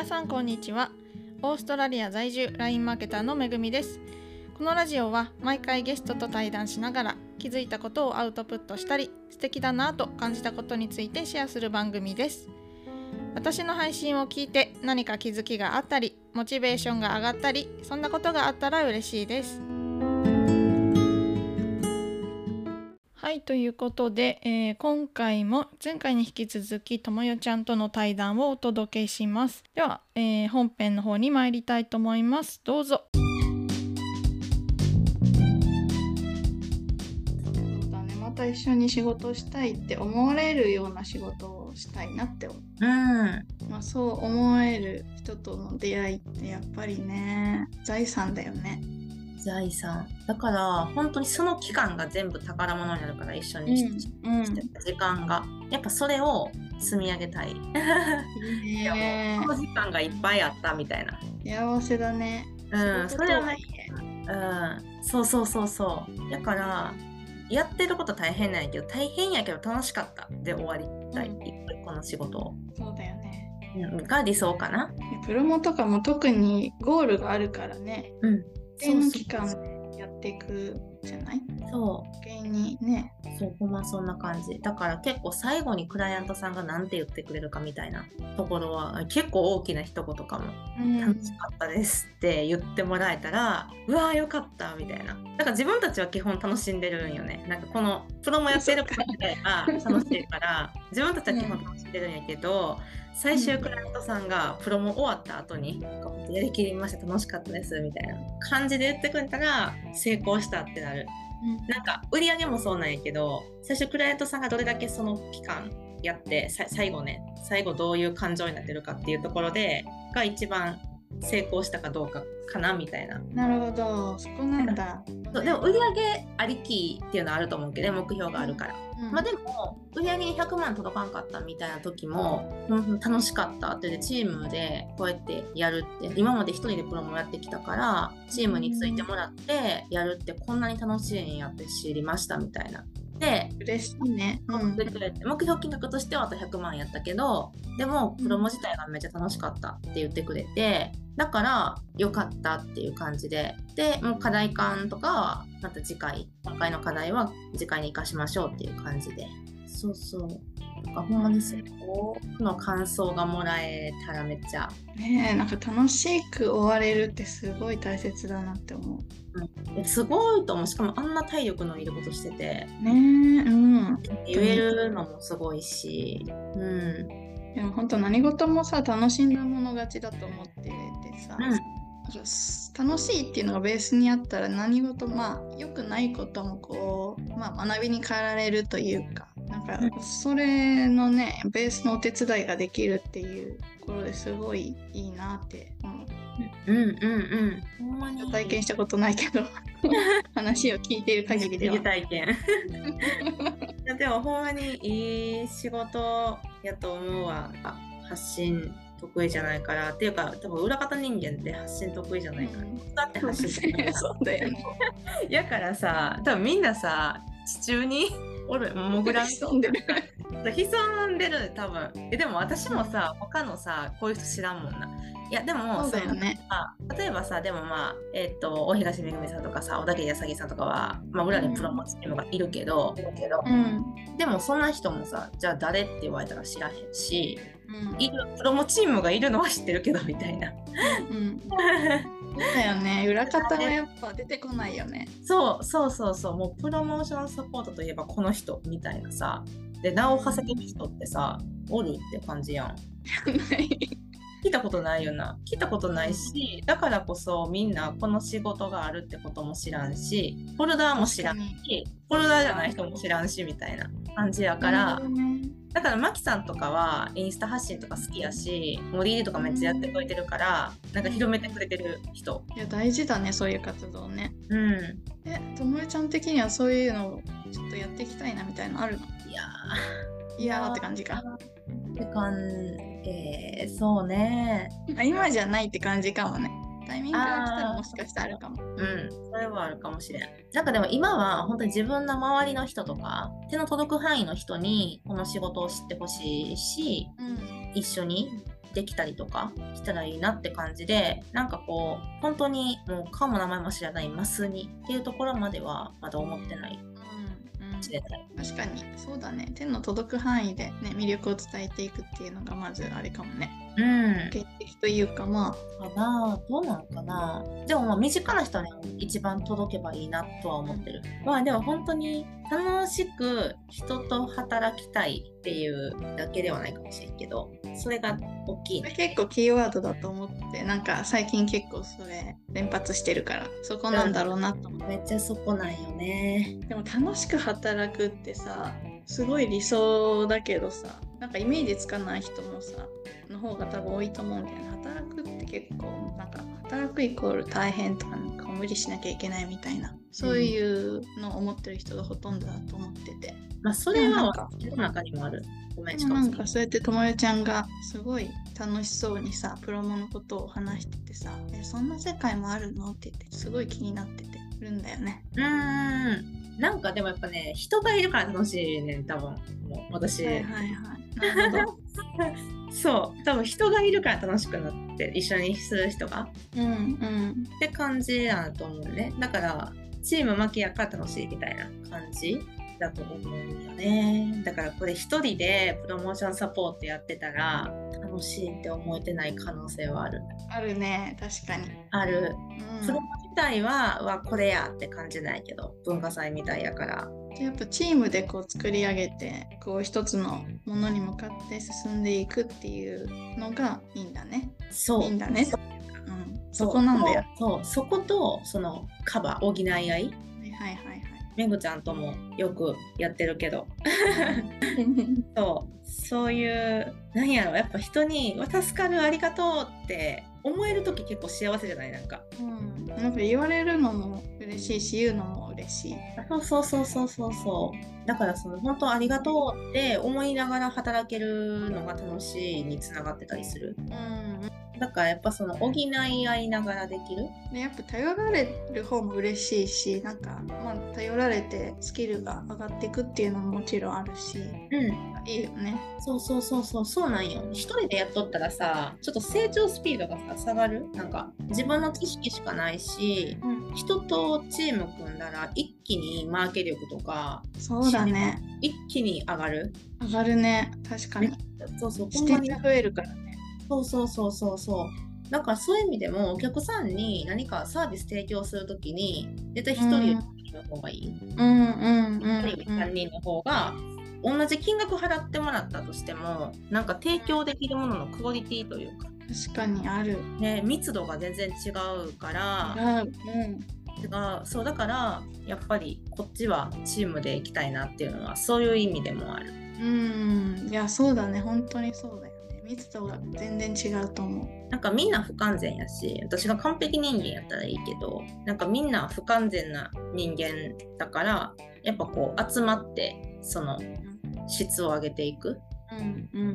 皆さんこんにちは。オーストラリア在住 LINE マーケターのめぐみです。このラジオは毎回ゲストと対談しながら気づいたことをアウトプットしたり素敵だなと感じたことについてシェアする番組です。私の配信を聞いて何か気づきがあったりモチベーションが上がったりそんなことがあったら嬉しいです。はいということで、えー今回も前回に引き続きともよちゃんとの対談をお届けします。では、えー本編の方に参りたいと思います。どうぞ。そうだねまた一緒に仕事をしたいって思われるような仕事をしたいなって思う。うん、まあ、そう思える人との出会いってやっぱりね財産だよね。財産だから本当にその期間が全部宝物になるから一緒にし,、うんてた時間がやっぱそれを積み上げたい。いやねもうこの時間がいっぱいあったみたいな。幸せだね。うん、それはね、うん、そうそうそうそう。だからやってること大変なんやけど大変やけど楽しかったで終わりたい、うんこの仕事を、そうだよね。うん、が理想かな。プロモとかも特にゴールがあるからね。うん、一定の期間やっていく。じゃない？そう。余計に。ね。そうほんまそんな感じ。だから結構最後にクライアントさんが何て言ってくれるかみたいなところは結構大きな一言かも。うん。楽しかったですって言ってもらえたら、うわーよかったみたいな。だから自分たちは基本楽しんでるんよね。なんかこのプロもやってることであ楽しいから自分たちは基本楽しんでるんやけど、最終クライアントさんがプロも終わった後にやりきりました楽しかったですみたいな感じで言ってくれたら成功したってなるなんか売り上げもそうなんやけど最初クライアントさんがどれだけその期間やってさ最後ね最後どういう感情になってるかっていうところでが一番成功したかどうかかなみたいな。なるほど、そこなんだ。そうでも売り上げありきっていうのはあると思うけどね目標があるから、うん。まあでも売り上げに100万届かんかったみたいな時も、うん。楽しかったってでチームでこうやってやるって今まで一人でプロもやってきたからチームについてもらってやるってこんなに楽しいんやって知りましたみたいな。で嬉しいね。うん。で目標金額としてはあと100万やったけどでもプロモ自体がめっちゃ楽しかったって言ってくれてだから良かったっていう感じで。でもう課題感とかはまた次回今回の課題は次回に生かしましょうっていう感じで。そうそうなんかほんまに成功の感想がもらえたらめっちゃ、ねえ、なんか楽しく終われるってすごい大切だなって思う。うん、すごいと思う。しかもあんな体力のいることしてて。ねえ、うん。言えるのもすごいし。うん。でも本当何事もさ楽しんだもの勝ちだと思っててさ、うん。楽しいっていうのがベースにあったら何事まあ良くないこともこう、まあ、学びに変えられるというかなんかうそれのねベースのお手伝いができるっていうところですごいいいなって思う。うんうん。う。んほんまに。体験したことないけど 話を聞いている限りでは。体験。いやでもほんまにいい仕事やと思うわ。あ発信得意じゃないから。っていうか多分裏方人間って発信得意じゃないから、うん。だって発信得意そうだよね。やからさ多分みんなさ地中におる潜らん潜んでる。潜んでる。多分えでも私もさ他のさこういう人知らんもんな。いやでもそうだよね。あ例えばさでもまあえっ、と大東めぐみさんとかさ小田切あさぎさんとかは、まあ、裏にプロモチームがいるけど、うん。でもそんな人もさじゃあ誰って言われたら知らへんしうん。いるプロモチームがいるのは知ってるけどみたいな。うん だよね。裏方はやっぱ出てこないよね。そうそうそうそう。もうプロモーションサポートといえばこの人みたいなさ。で名を馳せてる人ってさおるって感じやん。聞いたことないよな。聞いたことないしだからこそみんなこの仕事があるってことも知らんしフォルダーも知らん確しフォルダーじゃない人も知らんしみたいな感じやから、なるほどねだからマキさんとかはインスタ発信とか好きやしモリーリとかめっちゃやってくれてるからなんか広めてくれてる人いや大事だねそういう活動ね。うんえともえちゃん的にはそういうのをちょっとやっていきたいなみたいなのあるの？いやいやーって感じか。ーってかんえー、そうねあ今じゃないって感じかもね。タイミングが来たらもしかしたらあるかも。うん。それはあるかもしれん。なんかでも今は本当に自分の周りの人とか手の届く範囲の人にこの仕事を知ってほしいしうん。一緒にできたりとかしたらいいなって感じでなんかこう本当にもう顔も名前も知らないマスにっていうところまではまだ思ってない。確かに。そうだね。手の届く範囲でね魅力を伝えていくっていうのがまずあれかもねうん。現実というかまかな？どうなのかな？でもまあ身近な人に一番届けばいいなとは思ってる。まあでも本当に楽しく人と働きたいっていうだけではないかもしれんけどそれが大きい結構キーワードだと思ってなんか最近結構それ連発してるからそこなんだろうなと思って、めっちゃそこなんよね。でも楽しく働くってさすごい理想だけどさなんかイメージつかない人もさの方が多分多いと思うんだよね。働くって結構なんか働くイコール大変とかなんか無理しなきゃいけないみたいな。そういうのを思ってる人がほとんどだと思ってて、まあそれはでもなんか世の中にもある。ごめんなんかそうやってともよちゃんがすごい楽しそうにさプロモのことを話しててさ「えそんな世界もあるの?」って言ってすごい気になっててるんだよね。うーん。なんかでもやっぱね人がいるから楽しいねん多分。もう私、はいはいはい。そう。多分人がいるから楽しくなって一緒にする人が。うんうん。って感じだと思うね。だからチーム負けやから楽しいみたいな感じだと思うんよね。だからこれ一人でプロモーションサポートやってたら楽しいって思えてない可能性はある。あるね。確かに。ある。うん。プロモ自体ははこれやって感じないけど文化祭みたいやからやっぱチームでこう作り上げてこう一つのものに向かって進んでいくっていうのがいいんだね。そう。いいんだね。う。ん、そこなんだよ。そう。そことそのカバー補い合い。はいはいはいめぐちゃんともよくやってるけど。はい。そう。そういうなんやろ。やっぱ人に「助かるありがとう」って思える時結構幸せじゃない？なんか。うん、なんか言われるのも嬉しいし言うのも嬉しい。そうそうそうそうそうそう。だからその本当ありがとうって思いながら働けるのが楽しいにつながってたりする。うん、だからやっぱその補い合いながらできる？でやっぱ頼られる方も嬉しいしなんか、まあ、頼られてスキルが上がっていくっていうのももちろんあるし。うん。いいよね。そうそうそうそう。そうなんよ。一人でやっとったらさちょっと成長スピードがさ下がる？なんか自分の知識しかないしうん、人とチーム組んだら一気にマーケ力とかそうだね。一気に上がる？上がるね。確かに。そうそうほ視点が増えるからね。そうそうそうそうそう。だからそういう意味でもお客さんに何かサービス提供するときに絶対一人の方がいい、うんうんうん一人より三人の方が同じ金額払ってもらったとしてもなんか提供できるもののクオリティというか、確かにある。ね、密度が全然違うからあう。ん。違うそうだからやっぱりこっちはチームで行きたいなっていうのはそういう意味でもある。うん。いやそうだね。本当にそうだよ。ね密度が全然違うと思う。なんかみんな不完全やし私が完璧人間やったらいいけどなんかみんな不完全な人間だからやっぱこう集まってその質を上げていく、うんうん。うん、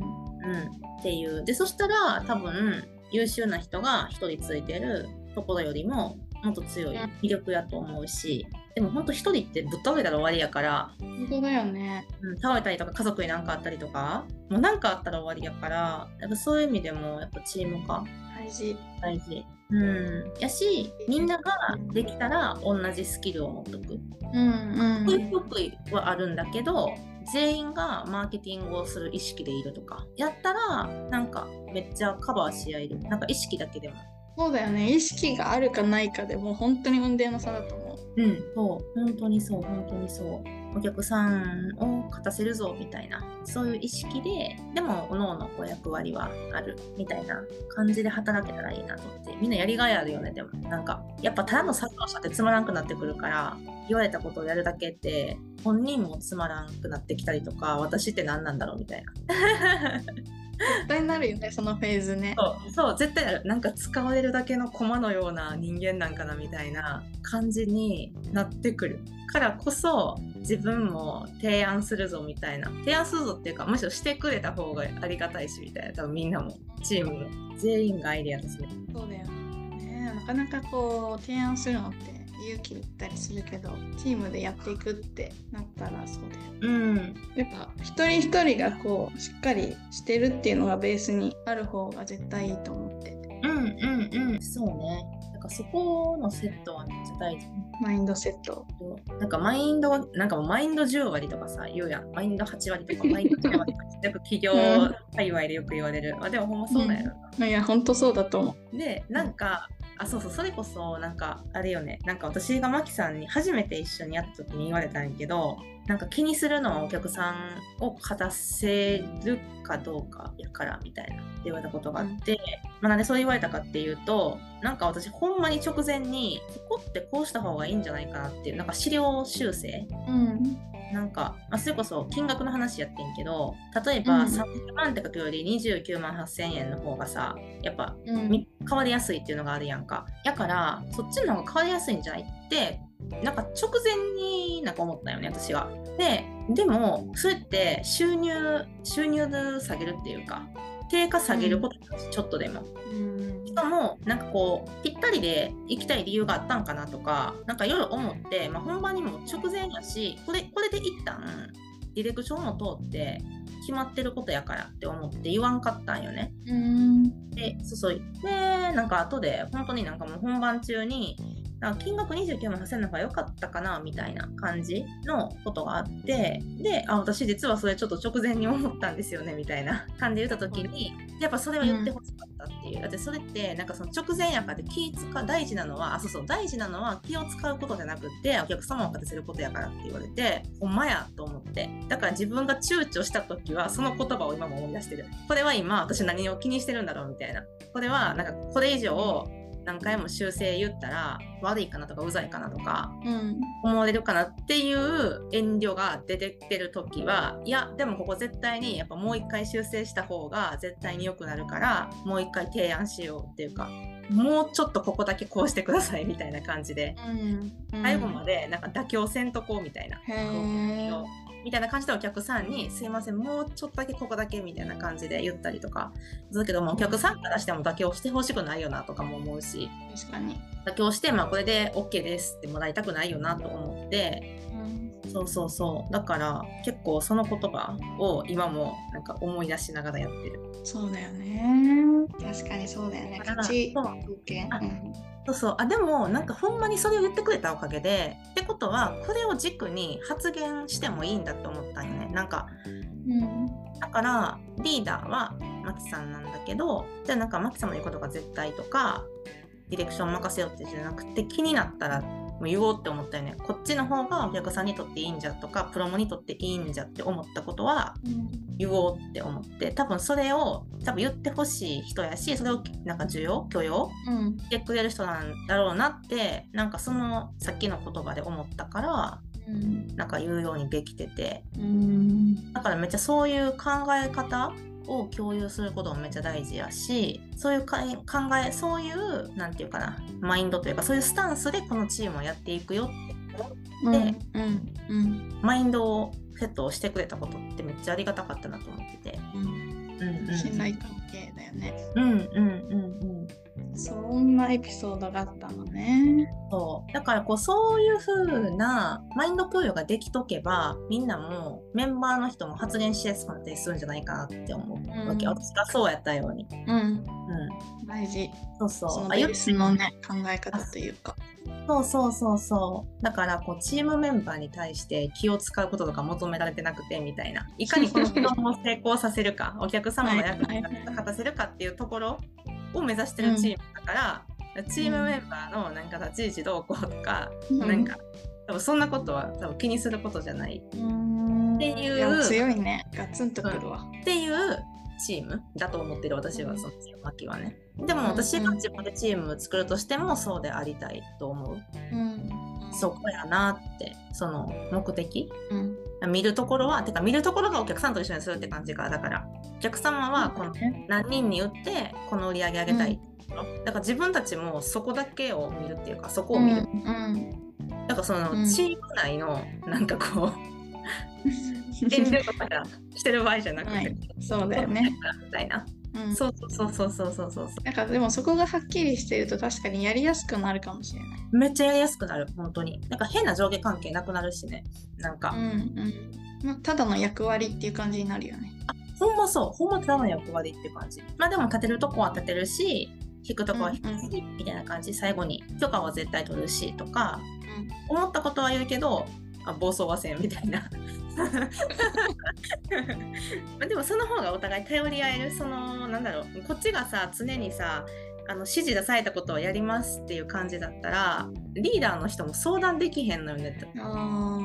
っていう。でそしたら多分優秀な人が1人ついてるところよりももっと強い魅力やと思うしでもほんと1人ってぶっ倒れたら終わりやから、本当だよね。うん、倒れたりとか家族に何かあったりとかもう何かあったら終わりやからやっぱそういう意味でもやっぱチーム化大事。大事。うん、やしみんなができたら同じスキルを持っとく。うんうん。得意不得意はあるんだけど全員がマーケティングをする意識でいるとかやったらなんかめっちゃカバーし合えるなんか意識だけでも。そうだよね意識があるかないかでもう本当に運転の差だと思う。うん、そう。本当にそう。本当にそうお客さんを勝たせるぞみたいな。そういう意識ででも各々こう役割はあるみたいな感じで働けたらいいなと思ってみんなやりがいあるよねでも。なんかやっぱただの作業者ってつまらんくなってくるから言われたことをやるだけって本人もつまらんくなってきたりとか私って何なんだろうみたいな。絶対なるよねそのフェーズね。そうそう絶対あるなんか使われるだけの駒のような人間なんかなみたいな感じになってくるからこそ自分も提案するぞみたいな提案するぞっていうかむしろしてくれた方がありがたいしみたいな多分みんなもチームの全員がアイデアですねそうだよね。なかなかこう提案するのって勇気だったりするけどチームでやっていくってなったらそうだよ。うん。やっぱ一人一人がこうしっかりしてるっていうのがベースにある方が絶対いいと思って。てうんうんうん。そうね。なんかそこのセットはめっちゃ大事。マインドセット。なんかマインドなんかマインド10割とかさ言うやん。マインド8割とか マインド10割とかよく企業界隈でよく言われる。あでもほんまそうだよな、いやほんとそうだと思う。でなんかあそうそうそれこそなんかあれよね。なんか私がマキさんに初めて一緒にやった時に言われたんやけどなんか気にするのはお客さんを勝たせるかどうかやからみたいなって言われたことがあって、まあ、なんでそう言われたかっていうとなんか私ほんまに直前にここってこうした方がいいんじゃないかなっていうなんか資料修正。うん。なんか、まあ、それこそ金額の話やってんけど例えばうん。30万って書くより29万8000円の方がさやっぱ変わりやすいっていうのがあるやんか。やから、そっちの方が変わりやすいんじゃないって、なんか直前になんか思ったよね、私は。で、でも、それって収入、収入で下げるっていうか、定価下げることだし、ちょっとでも。うんしかも、なんかこう、ぴったりで行きたい理由があったんかなとか、なんかいろいろ思って、まあ、本番にも直前やし、これ、これで一旦、ディレクションも通って、決まってることやからって思って言わんかったんよね。うんで、そうそう。で、なんか後で、本当になんかもう本番中に、なんか金額29万8000の方が良かったかなみたいな感じのことがあって、で、あ、私実はそれちょっと直前に思ったんですよね みたいな感じで言った時に、やっぱそれは言ってほしかったっていう。だってそれって、なんかその直前やからで気使う、大事なのは、あ、そうそう、大事なのは気を使うことじゃなくて、お客様を勝たせることやからって言われて、ほんまやと思って。だから自分が躊躇した時は、その言葉を今も思い出してる。これは今、私何を気にしてるんだろうみたいな。これは、なんかこれ以上、何回も修正言ったら悪いかなとかうざいかなとかうん。思われるかなっていう遠慮が出てきてる時はいやでもここ絶対にやっぱもう一回修正した方が絶対に良くなるからもう一回提案しようっていうかもうちょっとここだけこうしてくださいみたいな感じでうん。最後までなんか妥協せんとこうみたいな。みたいな感じでお客さんに「すいませんもうちょっとだけここだけ」みたいな感じで言ったりとかするけどもお客さんからしても妥協してほしくないよなとかも思うし確かに。妥協して、まあ、これで OK ですってもらいたくないよなと思ってうんそうそうそう。だから結構その言葉を今もなんか思い出しながらやってる。そうだよね。確かにそうだよね。だから勝ちそう。条件あうん。そうそう。あでもなんかほんまにそれを言ってくれたおかげでってことはこれを軸に発言してもいいんだって思ったんよね。なんかうん。だからリーダーはマキさんなんだけどじゃあなんかマキさんの言うことが絶対とかディレクション任せようってじゃなくて気になったらもう言おうって思ったよね。こっちの方がお客さんにとっていいんじゃとかプロモにとっていいんじゃって思ったことは言おうって思って多分それを多分言ってほしい人やしそれをなんか需要許容うん。してくれる人なんだろうなってなんかそのさっきの言葉で思ったからうん。なんか言うようにできてて。うん。だからめっちゃそういう考え方を共有することもめっちゃ大事やしそういうか考えそういうなんていうかなマインドというかそういうスタンスでこのチームをやっていくよって。うんうんうん。マインドをセットをしてくれたことってめっちゃありがたかったなと思ってて。うん。うんうん。信頼関係だよね。うんうんうんうんそんなエピソードがあったのね。そう。だからこうそういう風なマインド共有ができとけばみんなもメンバーの人も発言しやすくなったりするんじゃないかなって思うわけ、うん。私がそうやったように。うん。うん。大事。そうそう。そのベースのね考え方というか。そうそうそうそう。だからこうチームメンバーに対して気を使うこととか求められてなくてみたいな。いかにこのプロを成功させるかお客様の役に立たせるかっていうところを目指してるチームだから、チームメンバーのなんか立ち位置どうこうとか、なんか多分そんなことは多分気にすることじゃない。うん。っていうや強いね。ガツンとくるわ。っていうチームだと思ってる私はその巻はね。でもうん私が自分でチームを作るとしてもそうでありたいと思う。うん。そこやなってその目的。うん見るところはてか見るところがお客さんと一緒にするって感じかだから。お客様はこの何人に売ってこの売り上げ上げたいってところ、だから自分たちもそこだけを見るっていうかそこを見る、うんだからその、うん。チーム内のなんかこう 遠慮とかしてる場合じゃなくて、はい。そうだよね。みたいなうん。そうそうそうそうそうそう。そうなんかでもそこがはっきりしてると確かにやりやすくなるかもしれない。めっちゃやりやすくなる本当に。なんか変な上下関係なくなるしね。なんか、うんうん。まあ、ただの役割っていう感じになるよね。ほんまそう。ほんまただの役割って感じ。まあでも立てるとこは立てるし引くとこは引くし、みたいな感じ。最後に許可は絶対取るしとか。思ったことは言うけどあ暴走はせんみたいな まあでもその方がお互い頼り合えるそのなんだろうこっちがさ常にさあの指示出されたことをやりますっていう感じだったらリーダーの人も相談できへんのよねってうん。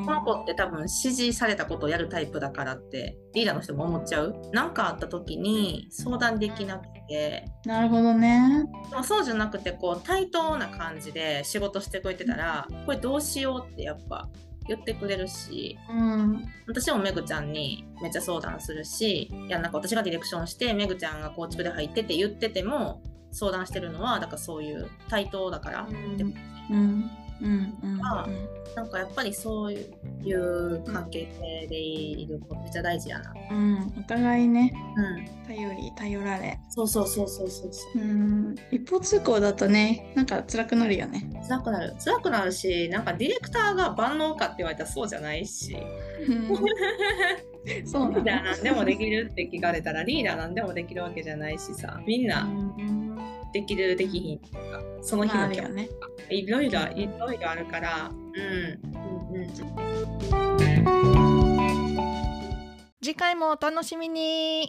このあ子って多分指示されたことをやるタイプだからってリーダーの人も思っちゃう？何かあった時に相談できなくてあ。なるほどね。そうじゃなくてこう対等な感じで仕事してくれてたらこれどうしようってやっぱ言ってくれるしうん。私もめぐちゃんにめっちゃ相談するしいやなんか私がディレクションしてめぐちゃんが構築で入ってって言ってても相談してるのはだからそういう対等だから、でうん。うん。うん。うん。あなんかやっぱりそういう関係性でいることめっちゃ大事やな。うん。お互いね、うん、頼り、頼られ。そうそうそうそうそうそう。うん。一方通行だとね、なんか辛くなるよね。辛くなる辛くなるしなんかディレクターが万能かって言われたらそうじゃないしそうリーダーななんでもできるって聞かれたらリーダーなんでもできるわけじゃないしさみんなの。できるできひん。とかその日の気持ちまああるよね。いろいろいろいろあるから。うん。うんうん。次回もお楽しみに